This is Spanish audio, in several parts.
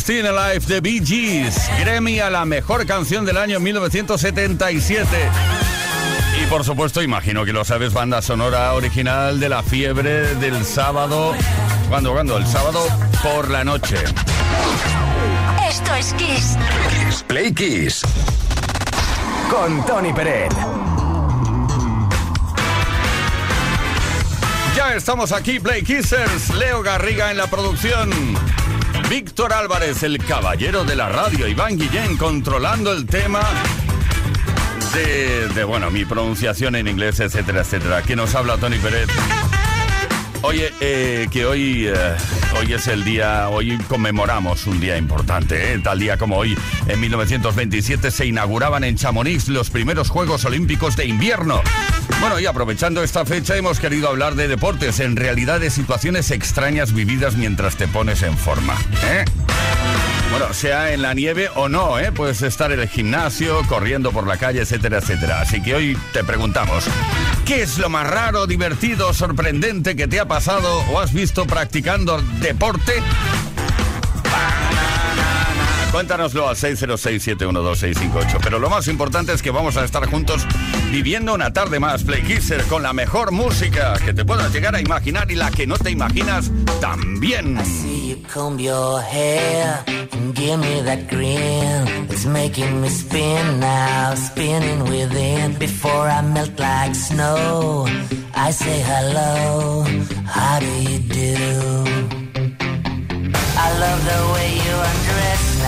Still Alive de Bee Gees, Grammy a la mejor canción del año 1977. Y por supuesto, imagino que lo sabes, banda sonora original de la fiebre del sábado. ¿Cuándo, cuándo? El sábado por la noche. Esto es Kiss. Kiss Play Kiss. Con Tony Peret. Ya estamos aquí, Play Kissers. Leo Garriga en la producción. Víctor Álvarez, el caballero de la radio, Iván Guillén controlando el tema de, de, bueno, mi pronunciación en inglés, etcétera, etcétera. Aquí nos habla Tony Pérez. Oye, eh, que hoy, eh, hoy es el día, hoy conmemoramos un día importante, ¿eh? tal día como hoy, en 1927 se inauguraban en Chamonix los primeros Juegos Olímpicos de invierno. Bueno, y aprovechando esta fecha hemos querido hablar de deportes, en realidad de situaciones extrañas vividas mientras te pones en forma. ¿eh? Bueno, sea en la nieve o no, ¿eh? Puedes estar en el gimnasio, corriendo por la calle, etcétera, etcétera. Así que hoy te preguntamos, ¿qué es lo más raro, divertido, sorprendente que te ha pasado o has visto practicando deporte? Cuéntanoslo al 606-712-658. Pero lo más importante es que vamos a estar juntos viviendo una tarde más Play Kisser con la mejor música que te puedas llegar a imaginar y la que no te imaginas también. I see you comb your hair and give me that. It's making me spin now, spinning within. Before I melt like snow, I say hello. How do you do? I love the way you undress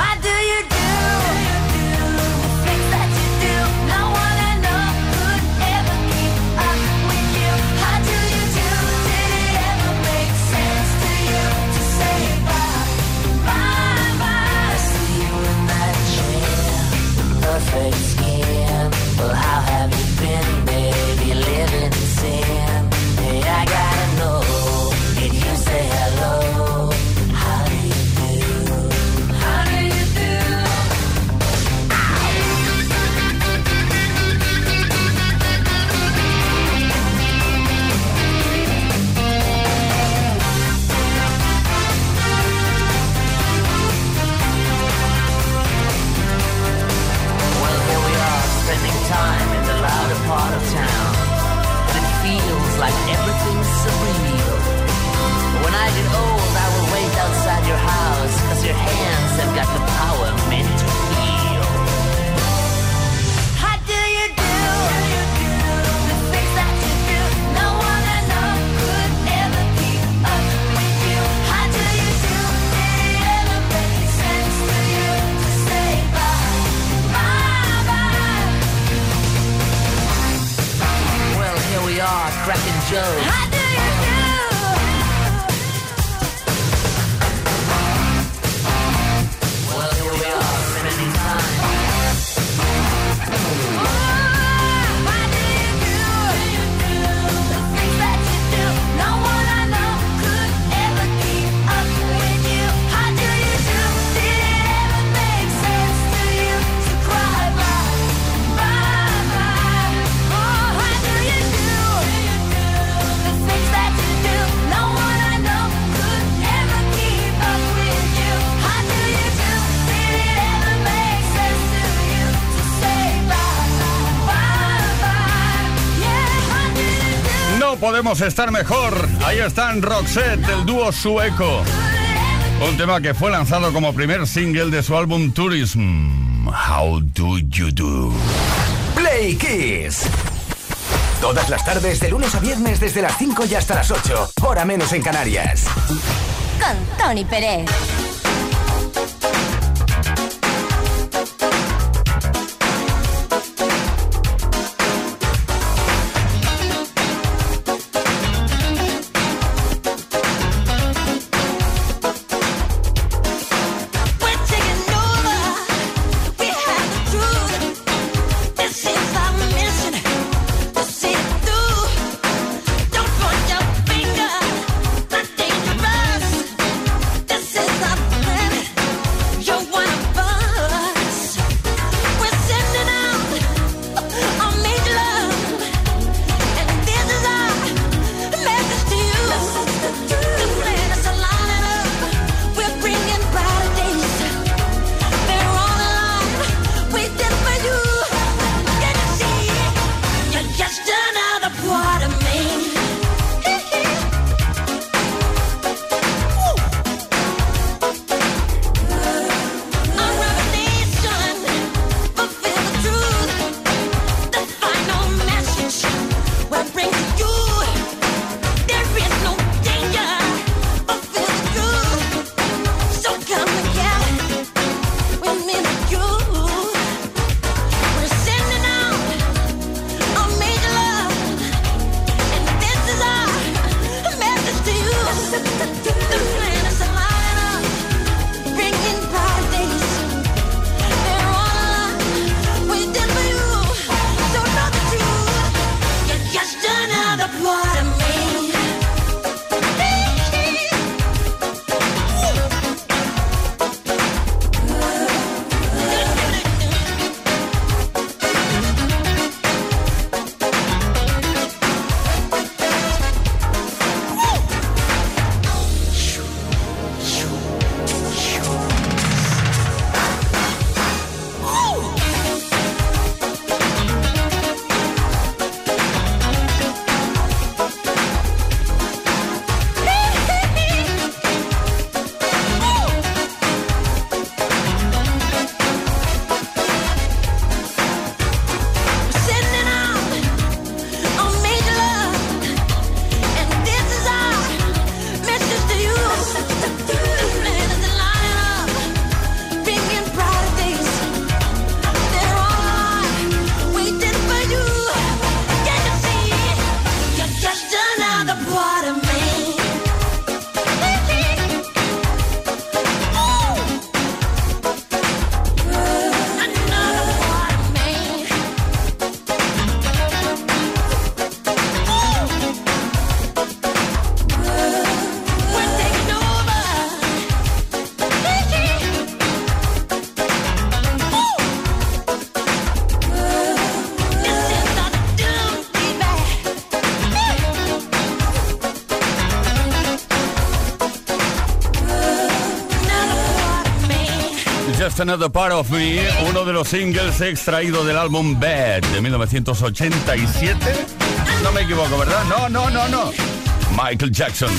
How do hands have got the power podemos estar mejor. Ahí están Roxette, el dúo sueco. Un tema que fue lanzado como primer single de su álbum Tourism. How do you do? Play Kiss. Todas las tardes, de lunes a viernes, desde las 5 y hasta las 8. Hora menos en Canarias. Con Tony Pérez. Another Part of Me, uno de los singles extraído del álbum Bad de 1987. No me equivoco, ¿verdad? No, no, no, no. Michael Jackson.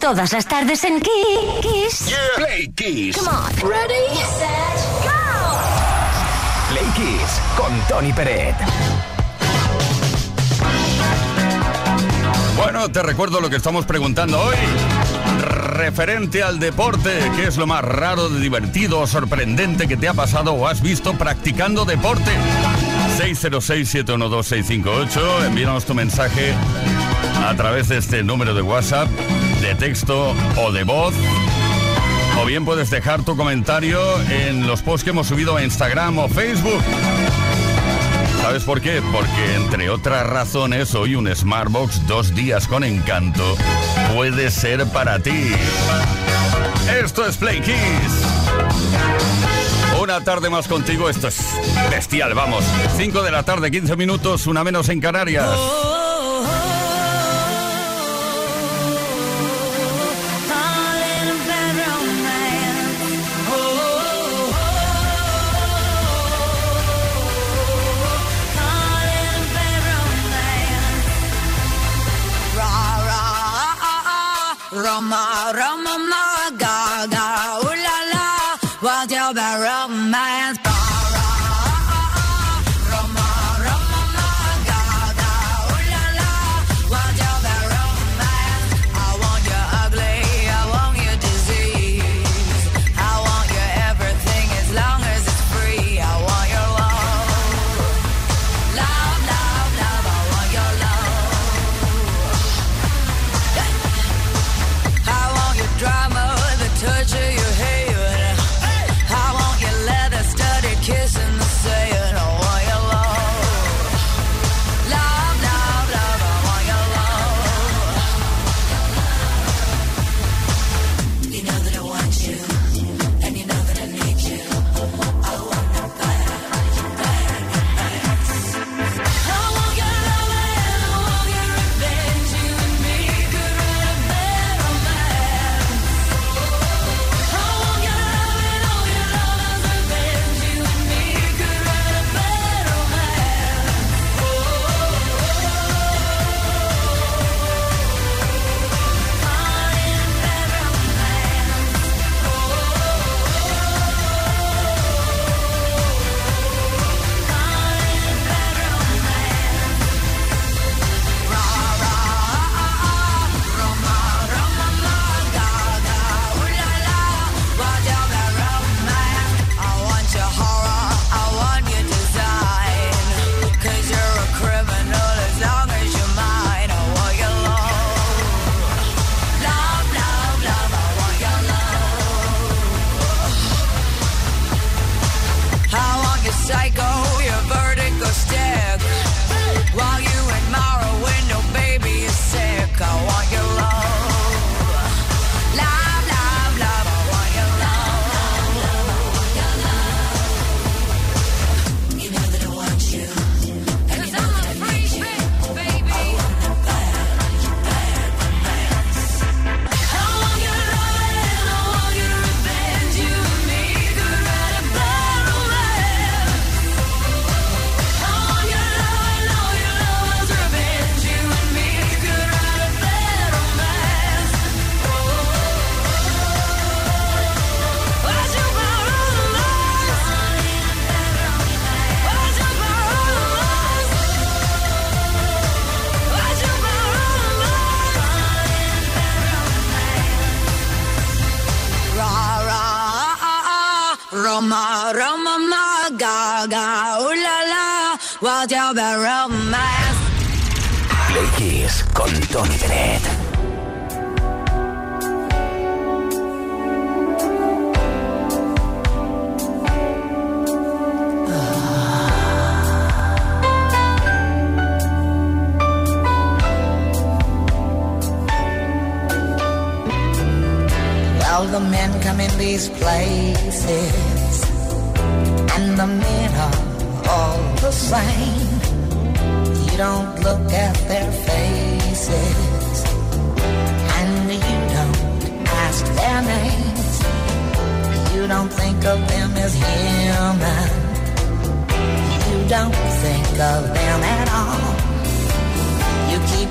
Todas las tardes en Kiss. Yeah. Play Kiss. Ready, set, go. Play Kiss con Tony Peret. Bueno, te recuerdo lo que estamos preguntando hoy referente al deporte. ¿Qué es lo más raro, divertido o sorprendente que te ha pasado o has visto practicando deporte? 606-712-658. Envíanos tu mensaje a través de este número de WhatsApp, de texto o de voz. O bien puedes dejar tu comentario en los posts que hemos subido a Instagram o Facebook. ¿Sabes por qué? Porque entre otras razones, hoy un Smartbox dos días con encanto puede ser para ti. Esto es PlayKiss. Una tarde más contigo, esto es bestial, vamos. 5 de la tarde, 15 minutos, una menos en Canarias. Mama, Mama.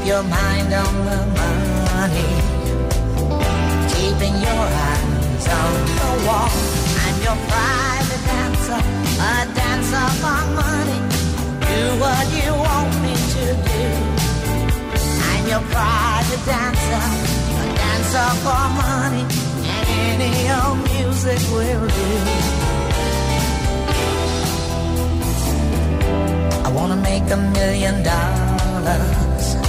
Your mind on the money, keeping your eyes on the wall. I'm your private dancer, a dancer for money. Do what you want me to do. I'm your private dancer, a dancer for money, and any old music will do. I wanna make a million dollars.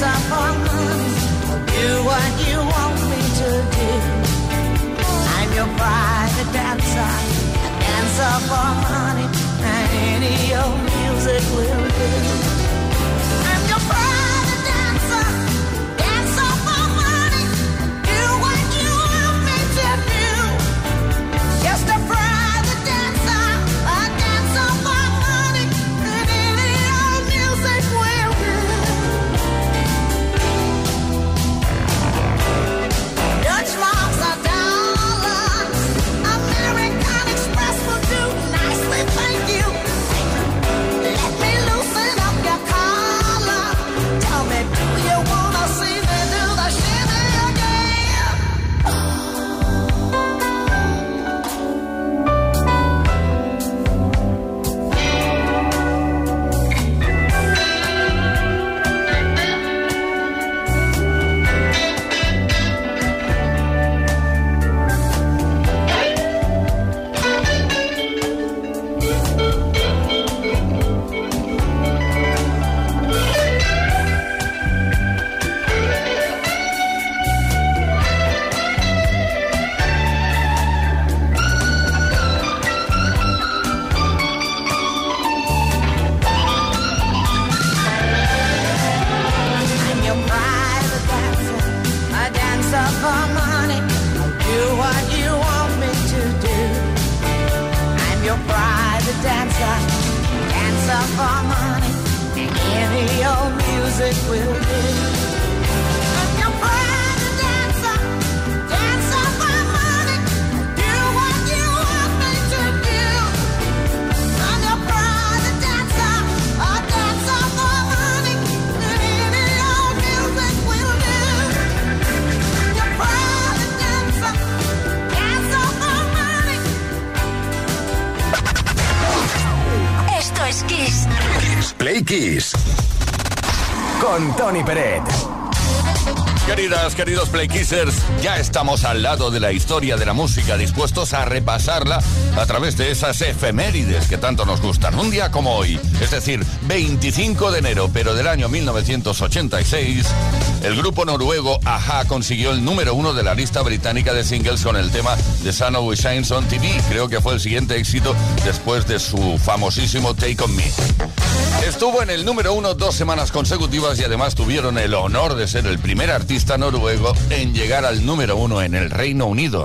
for money. Do what you want me to do. I'm your private dancer, a dancer for money. And any old music will do. Es Kiss. Con Tony Peret. Queridas, queridos Play Kissers, ya estamos al lado de la historia de la música, dispuestos a repasarla a través de esas efemérides que tanto nos gustan. Un día como hoy, es decir, 25 de enero, pero del año 1986, el grupo noruego Aja consiguió el número uno de la lista británica de singles con el tema The Sun Always Shines on TV. Creo que fue el siguiente éxito después de su famosísimo Take On Me. Estuvo en el número uno dos semanas consecutivas y además tuvieron el honor de ser el primer artista noruego en llegar al número uno en el Reino Unido.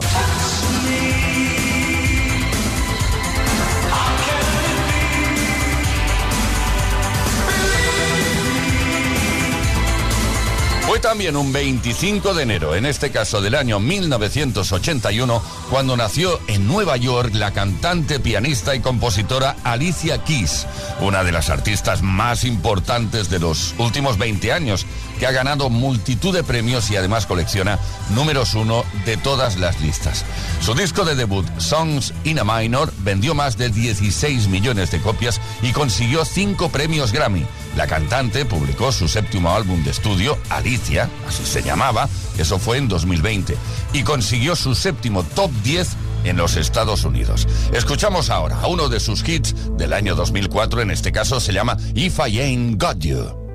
También un 25 de enero, en este caso del año 1981, cuando nació en Nueva York la cantante, pianista y compositora Alicia Keys, una de las artistas más importantes de los últimos 20 años, que ha ganado multitud de premios y además colecciona números uno de todas las listas. Su disco de debut, Songs in a Minor, vendió más de 16 millones de copias y consiguió cinco premios Grammy. La cantante publicó su séptimo álbum de estudio, Alicia, así se llamaba, eso fue en 2020, y consiguió su séptimo top 10 en los Estados Unidos. Escuchamos ahora a uno de sus hits del año 2004, en este caso se llama If I Ain't Got You.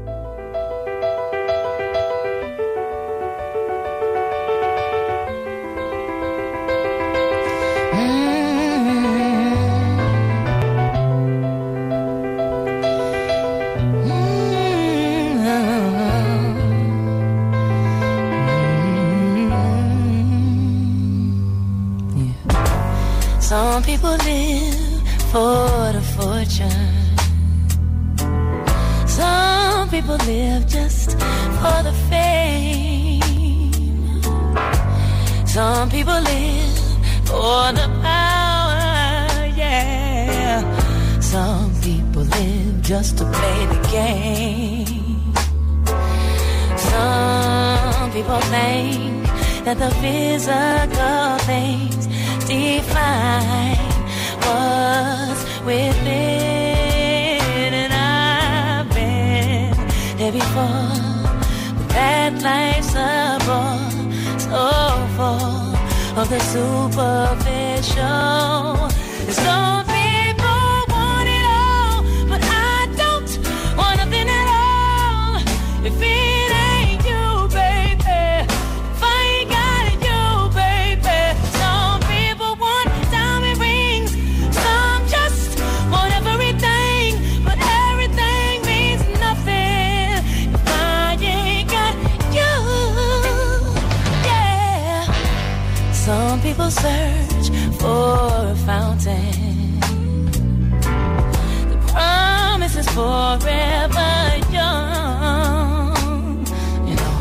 forever young. You know,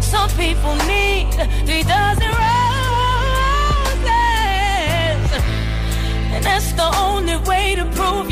some people need three dozen roses, and that's the only way to prove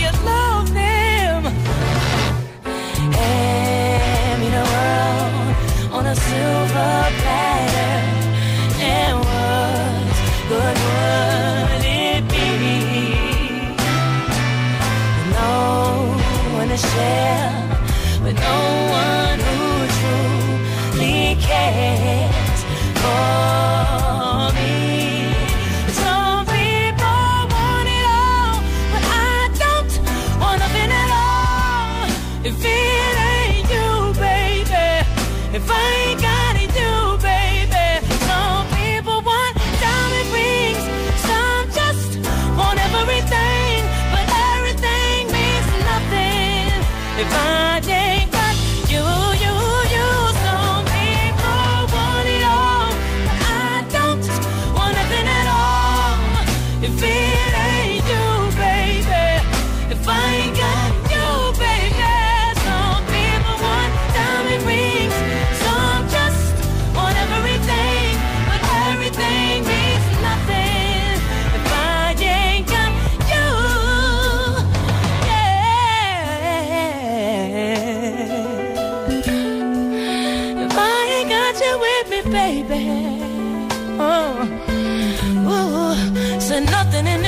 here with me, baby. Oh, ooh, said nothing in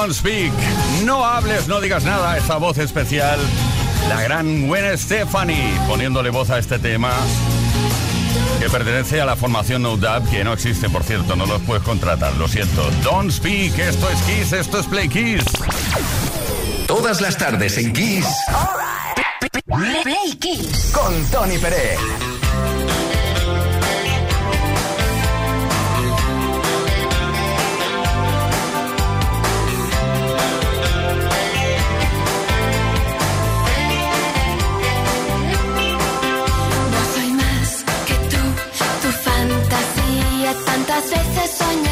Don't Speak. No hables, no digas nada. Esta voz especial, la gran Gwen Stephanie, poniéndole voz a este tema que pertenece a la formación No Doubt, que no existe, por cierto, no los puedes contratar, lo siento. Don't Speak, esto es Kiss, esto es Play Kiss. Todas las tardes en Kiss. Right. Play Kiss. Con Tony Pérez. Соня.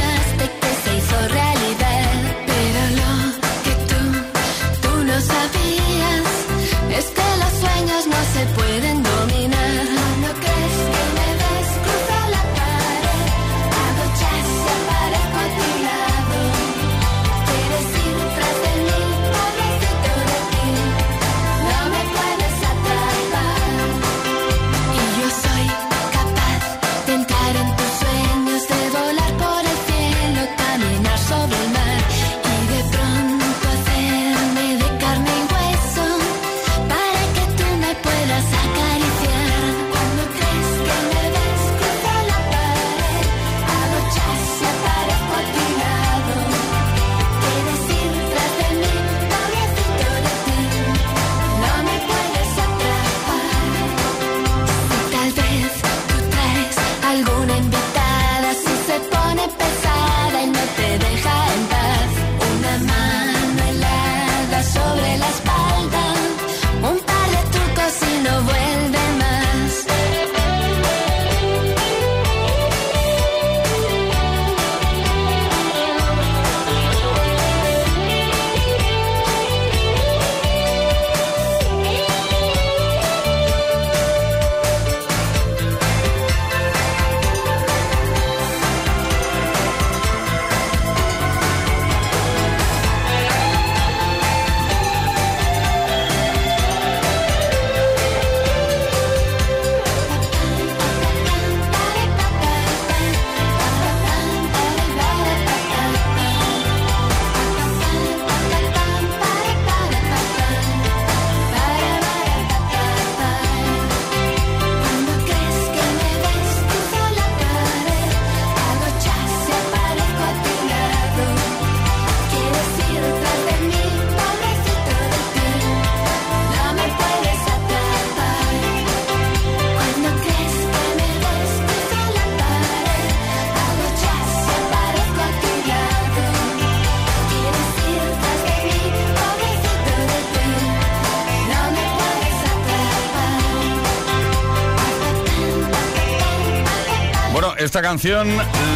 Esta canción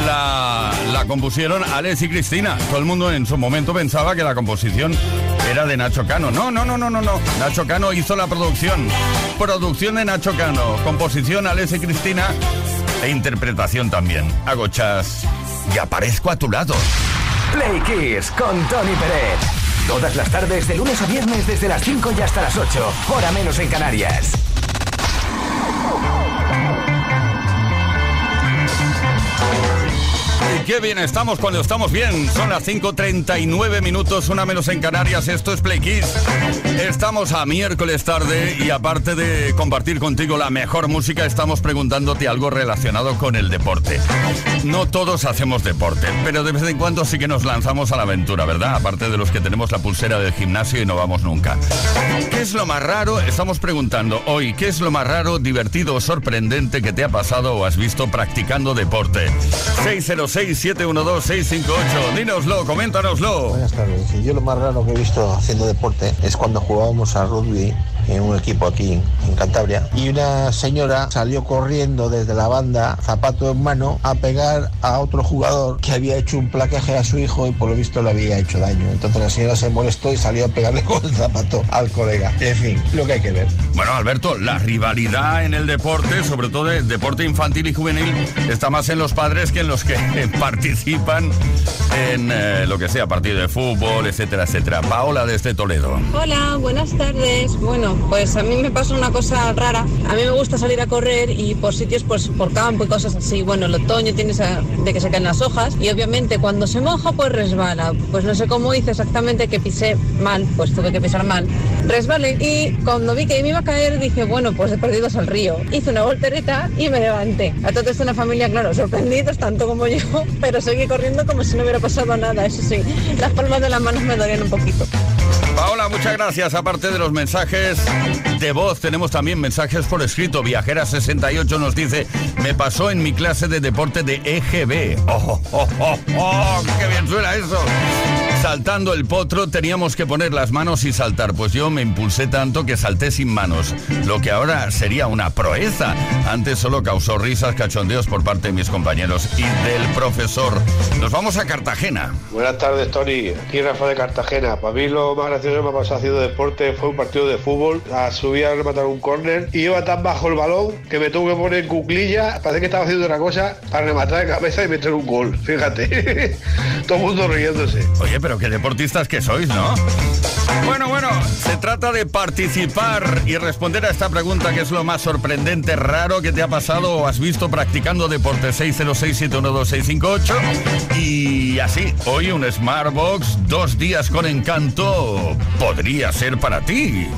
la, la compusieron Alex y Cristina. Todo el mundo en su momento pensaba que la composición era de Nacho Cano. No, no, no, no, no, no. Nacho Cano hizo la producción. Producción de Nacho Cano. Composición Alex y Cristina. E interpretación también. Hago chas y aparezco a tu lado. Play Kiss con Tony Pérez. Todas las tardes, de lunes a viernes, desde las 5 y hasta las 8. Hora menos en Canarias. Qué bien estamos cuando estamos bien. Son las 5.39 minutos, una menos en Canarias. Esto es Play Kiss. Estamos a miércoles tarde y aparte de compartir contigo la mejor música, estamos preguntándote algo relacionado con el deporte. No todos hacemos deporte, pero de vez en cuando sí que nos lanzamos a la aventura, ¿verdad? Aparte de los que tenemos la pulsera del gimnasio y no vamos nunca. ¿Qué es lo más raro? Estamos preguntando hoy, ¿qué es lo más raro, divertido o sorprendente que te ha pasado o has visto practicando deporte? 606-712-658. Dínoslo, coméntanoslo. Buenas tardes. Yo lo más raro que he visto haciendo deporte es cuando jugábamos a rugby en un equipo aquí en Cantabria y una señora salió corriendo desde la banda, zapato en mano, a pegar a otro jugador que había hecho un placaje a su hijo y por lo visto le había hecho daño. Entonces la señora se molestó y salió a pegarle con el zapato al colega. En fin, lo que hay que ver. Bueno, Alberto, la rivalidad en el deporte, sobre todo el deporte infantil y juvenil, está más en los padres que en los que participan en eh, lo que sea, partido de fútbol, etcétera, etcétera. Paola desde Toledo. Hola, buenas tardes. Bueno, pues a mí me pasa una cosa rara. A mí me gusta salir a correr y por sitios, pues por campo y cosas así. Bueno, el otoño tienes de que se caen las hojas y obviamente cuando se moja pues resbala. Pues no sé cómo hice exactamente que pisé mal, pues tuve que pisar mal. Resbalé y cuando vi que me iba a caer dije, bueno, pues he perdido al río. Hice una voltereta y me levanté. A toda esta una familia, claro, sorprendidos tanto como yo, pero seguí corriendo como si no hubiera pasado nada. Eso sí, las palmas de las manos me dolían un poquito. Muchas gracias. Aparte de los mensajes de voz, tenemos también mensajes por escrito. Viajera68 nos dice, me pasó en mi clase de deporte de EGB. ¡Oh, oh, oh, oh! ¡Qué bien suena eso! Saltando el potro teníamos que poner las manos y saltar, pues yo me impulsé tanto que salté sin manos, lo que ahora sería una proeza. Antes solo causó risas, cachondeos por parte de mis compañeros y del profesor. Nos vamos a Cartagena. Buenas tardes, Tony. Aquí Rafa de Cartagena. Para mí lo más gracioso que me ha pasado haciendo deporte fue un partido de fútbol. A subir a rematar un córner y iba tan bajo el balón que me tuve que poner en cuclilla. Parece que estaba haciendo otra cosa para rematar de cabeza y meter un gol. Fíjate. Todo el mundo riéndose. Oye, pero qué deportistas que sois, ¿no? Bueno, bueno, se trata de participar y responder a esta pregunta que es lo más sorprendente, raro que te ha pasado o has visto practicando deporte 606-712-658 y así, hoy un Smartbox, dos días con encanto, podría ser para ti.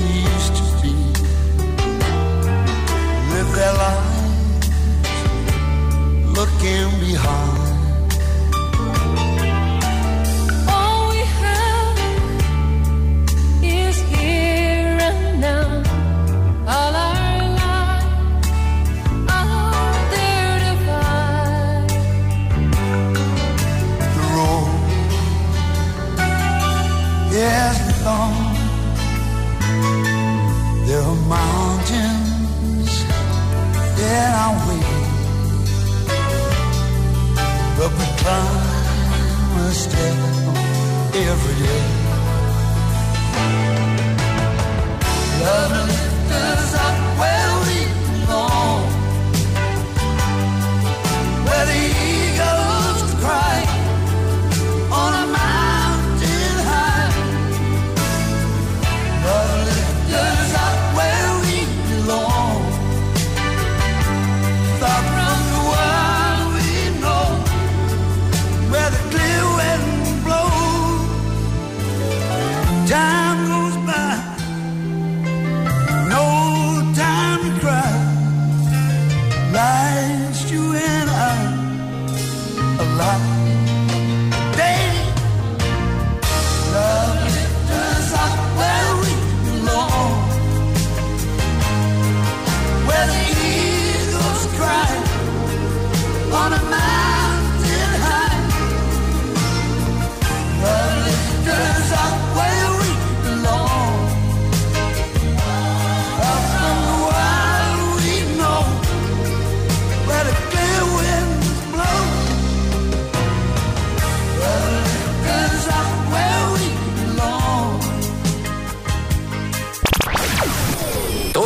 used to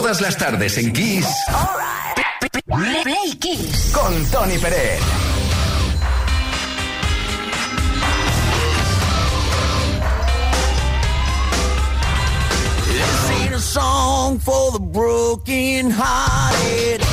Todas las tardes en Kiss con Tony Pérez. This ain't a song for the broken hearted.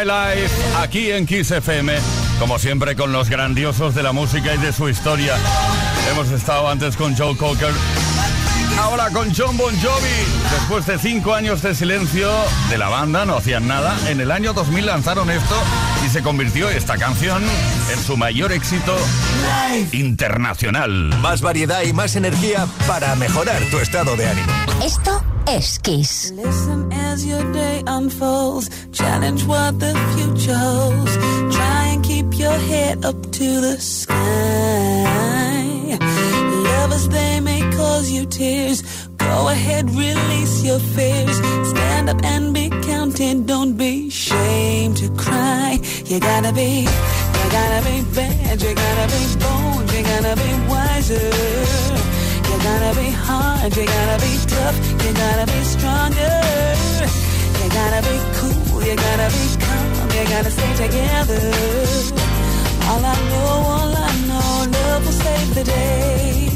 My Life, aquí en Kiss FM, como siempre con los grandiosos de la música y de su historia. Hemos estado antes con Joe Cocker, ahora con John Bon Jovi. Después de cinco años de silencio de la banda, no hacían nada, en el año 2000 lanzaron esto y se convirtió esta canción en su mayor éxito internacional. Más variedad y más energía para mejorar tu estado de ánimo. Esto es Kiss. Listen as your day unfolds. Challenge what the future holds. Try and keep your head up to the sky. Lovers, they may cause you tears. Go ahead, release your fears. Stand up and be counted. Don't be ashamed to cry. You gotta be, you gotta be bad. You gotta be bold. You gotta be wiser. You gotta be hard, you gotta be tough, you gotta be stronger. You gotta be cool, you gotta stay together. All I know, all I know, love will save the day.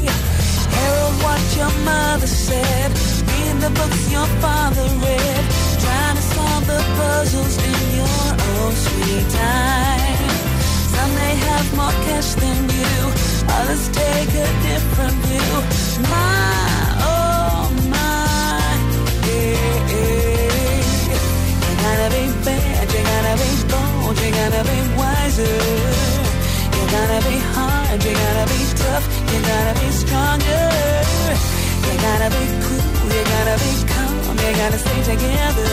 Herald what your mother said, read the books your father read, trying to solve the puzzles in your own sweet time. Some may have more cash than you, others take a different view. My, bad, you gotta be bold, you gotta be wiser. You gotta be hard, you gotta be tough, you gotta be stronger. You gotta be cool, you gotta be calm, you gotta stay together.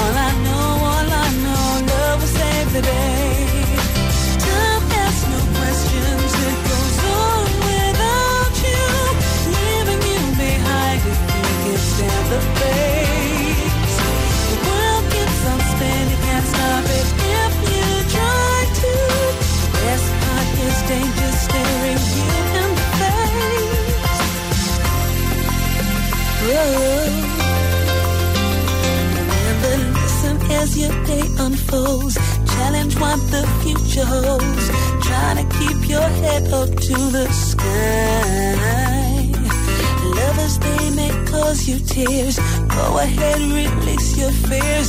All I know, all I know, love will save the day. Time asks no questions, it goes on without you, leaving you behind if you can stand the pace. As your day unfolds. Challenge what the future holds. Try to keep your head up to the sky. Lovers, they may cause you tears. Go ahead, release your fears.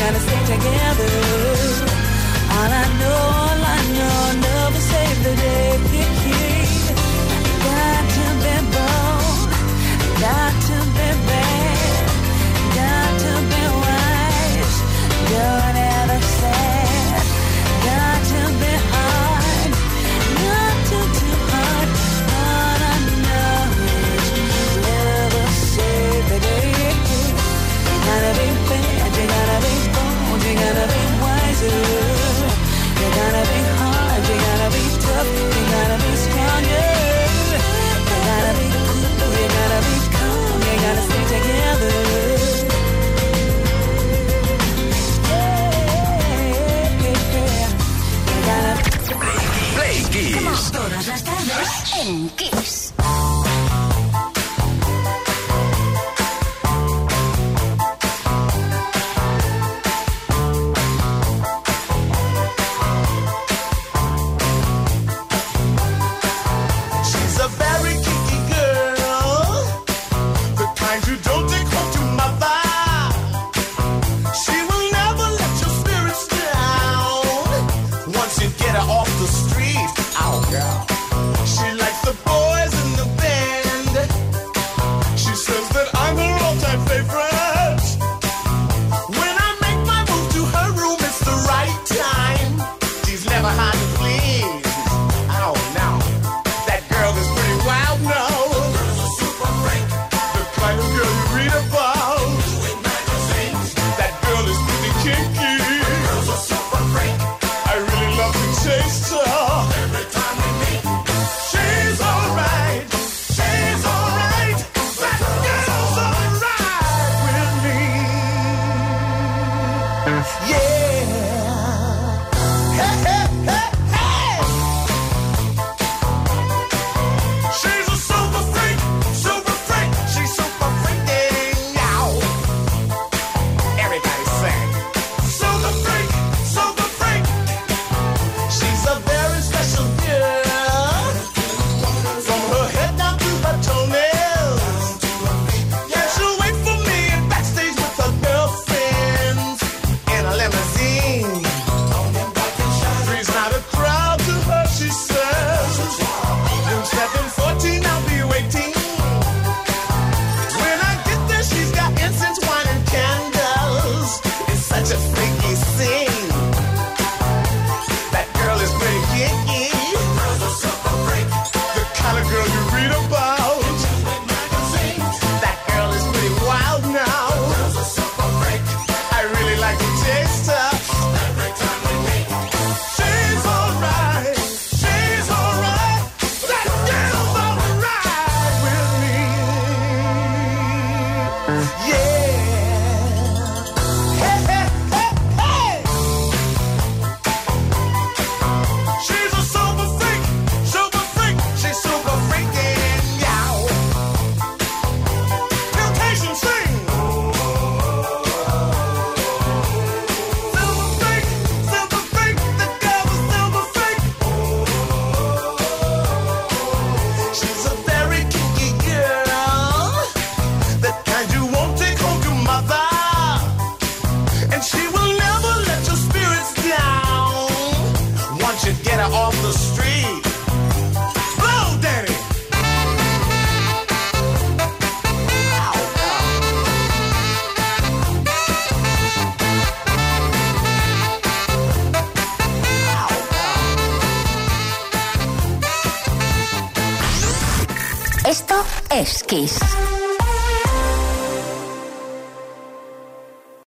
gotta stay together. All I know, all I know,